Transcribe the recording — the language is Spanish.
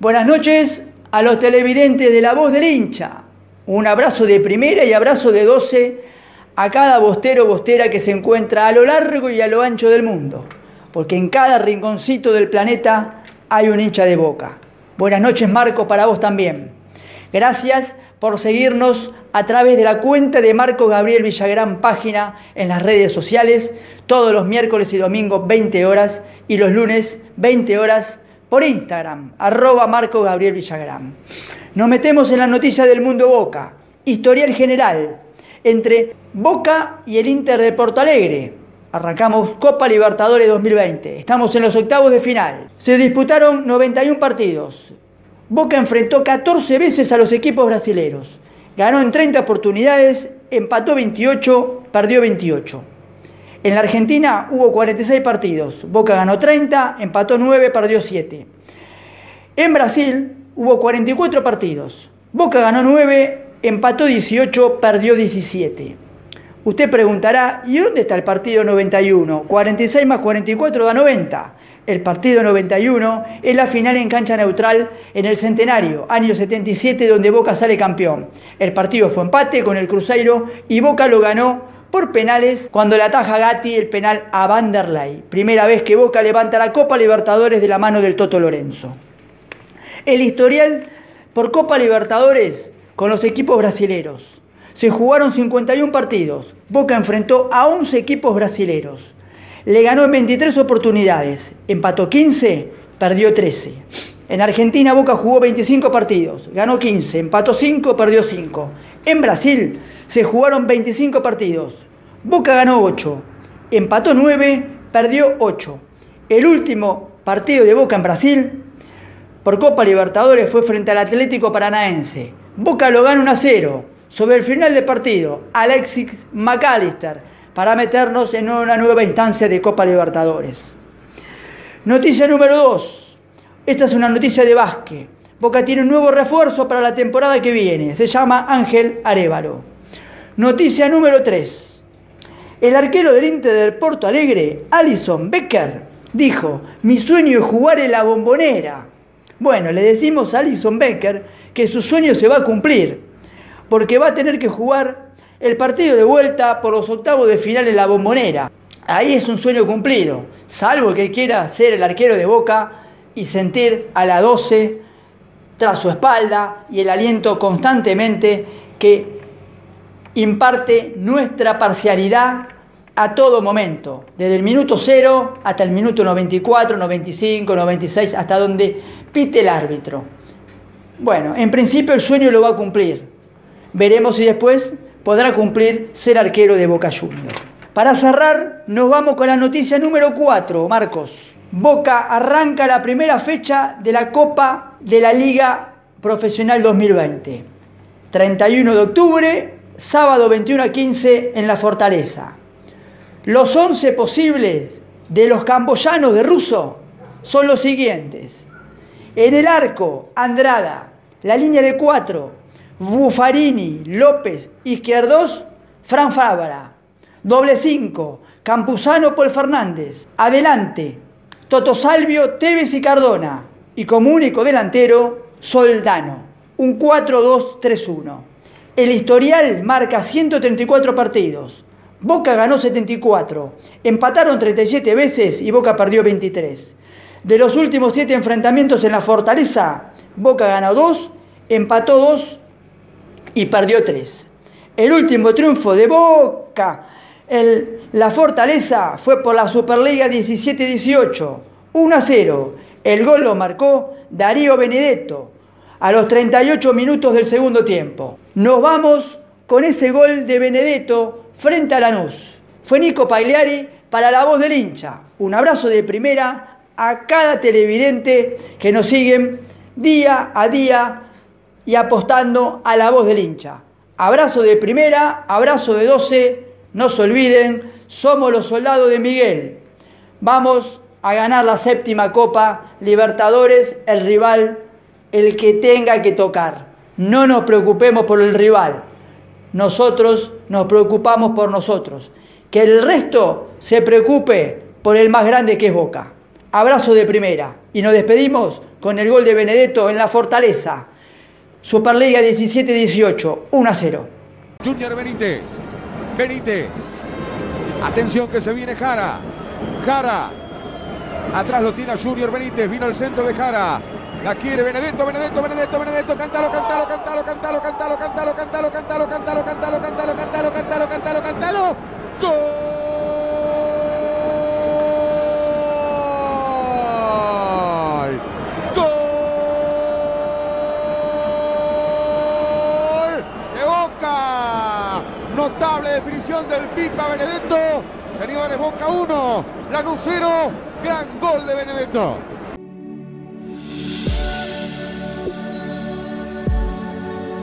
Buenas noches a los televidentes de La Voz del Hincha. Un abrazo de primera y abrazo de 12 a cada bostero bostera que se encuentra a lo largo y a lo ancho del mundo, porque en cada rinconcito del planeta hay un hincha de boca. Buenas noches Marco para vos también. Gracias por seguirnos a través de la cuenta de Marco Gabriel Villagrán página en las redes sociales todos los miércoles y domingos 20 horas y los lunes 20 horas por Instagram, arroba Marco Gabriel Villagrán. Nos metemos en la noticia del mundo Boca, historial general entre Boca y el Inter de Porto Alegre. Arrancamos Copa Libertadores 2020. Estamos en los octavos de final. Se disputaron 91 partidos. Boca enfrentó 14 veces a los equipos brasileños. Ganó en 30 oportunidades, empató 28, perdió 28. En la Argentina hubo 46 partidos. Boca ganó 30, empató 9, perdió 7. En Brasil hubo 44 partidos. Boca ganó 9, empató 18, perdió 17. Usted preguntará, ¿y dónde está el partido 91? 46 más 44 da 90. El partido 91 es la final en cancha neutral en el Centenario, año 77, donde Boca sale campeón. El partido fue empate con el Cruzeiro y Boca lo ganó por penales cuando le ataja Gatti el penal a Vanderlei. Primera vez que Boca levanta la Copa Libertadores de la mano del Toto Lorenzo. El historial por Copa Libertadores con los equipos brasileros. Se jugaron 51 partidos. Boca enfrentó a 11 equipos brasileros. Le ganó en 23 oportunidades. Empató 15, perdió 13. En Argentina Boca jugó 25 partidos. Ganó 15, empató 5, perdió 5. En Brasil se jugaron 25 partidos. Boca ganó 8, empató 9, perdió 8. El último partido de Boca en Brasil por Copa Libertadores fue frente al Atlético Paranaense. Boca lo gana 1 a 0. Sobre el final del partido, Alexis McAllister para meternos en una nueva instancia de Copa Libertadores. Noticia número 2. Esta es una noticia de básquet. Boca tiene un nuevo refuerzo para la temporada que viene. Se llama Ángel Arevalo. Noticia número 3. El arquero del Inter del Porto Alegre, Alison Becker, dijo, mi sueño es jugar en la bombonera. Bueno, le decimos a Alison Becker que su sueño se va a cumplir, porque va a tener que jugar el partido de vuelta por los octavos de final en la bombonera. Ahí es un sueño cumplido, salvo que quiera ser el arquero de Boca y sentir a la 12 tras su espalda y el aliento constantemente que imparte nuestra parcialidad a todo momento, desde el minuto 0 hasta el minuto 94, 95, 96, hasta donde pite el árbitro. Bueno, en principio el sueño lo va a cumplir. Veremos si después podrá cumplir ser arquero de Boca Juniors. Para cerrar, nos vamos con la noticia número 4, Marcos. Boca arranca la primera fecha de la Copa de la Liga Profesional 2020. 31 de octubre, sábado 21 a 15 en la Fortaleza. Los 11 posibles de los camboyanos de Russo son los siguientes. En el arco, Andrada. La línea de 4, Buffarini, López, Izquierdos, Fran Fabra. Doble 5, Campuzano, Paul Fernández. Adelante, Toto Salvio, Tevez y Cardona. Y como único delantero, Soldano. Un 4-2-3-1. El historial marca 134 partidos. Boca ganó 74. Empataron 37 veces y Boca perdió 23. De los últimos 7 enfrentamientos en la Fortaleza, Boca ganó 2, empató 2 y perdió 3. El último triunfo de Boca el, la Fortaleza fue por la Superliga 17-18, 1 a 0. El gol lo marcó Darío Benedetto a los 38 minutos del segundo tiempo. Nos vamos con ese gol de Benedetto frente a Lanús. Fue Nico Pagliari para la voz del hincha. Un abrazo de primera a cada televidente que nos siguen día a día y apostando a la voz del hincha. Abrazo de primera, abrazo de 12 no se olviden, somos los soldados de Miguel. Vamos a ganar la séptima Copa Libertadores, el rival, el que tenga que tocar. No nos preocupemos por el rival. Nosotros nos preocupamos por nosotros. Que el resto se preocupe por el más grande que es Boca. abrazo de primera. Y nos despedimos con el gol de Benedetto en la Fortaleza. Superliga 17-18, 1 a 0. Junior Benítez. Benítez. Atención que se viene Jara. Jara. Atrás lo tiene Junior Benítez. Vino el centro de Jara. La quiere Benedetto, Benedetto, Benedetto, Benedetto. Cantalo, cantalo, cantalo, cantalo, cantalo, cantalo, cantalo, cantalo, cantalo, cantalo, cantalo, cantalo, cantalo, cantalo, cantalo. ¡Gol! ¡Gol! ¡De Boca! Notable definición del Pipa Benedetto. Señores, Boca 1, Lanús 0. Gran gol de Benedetto.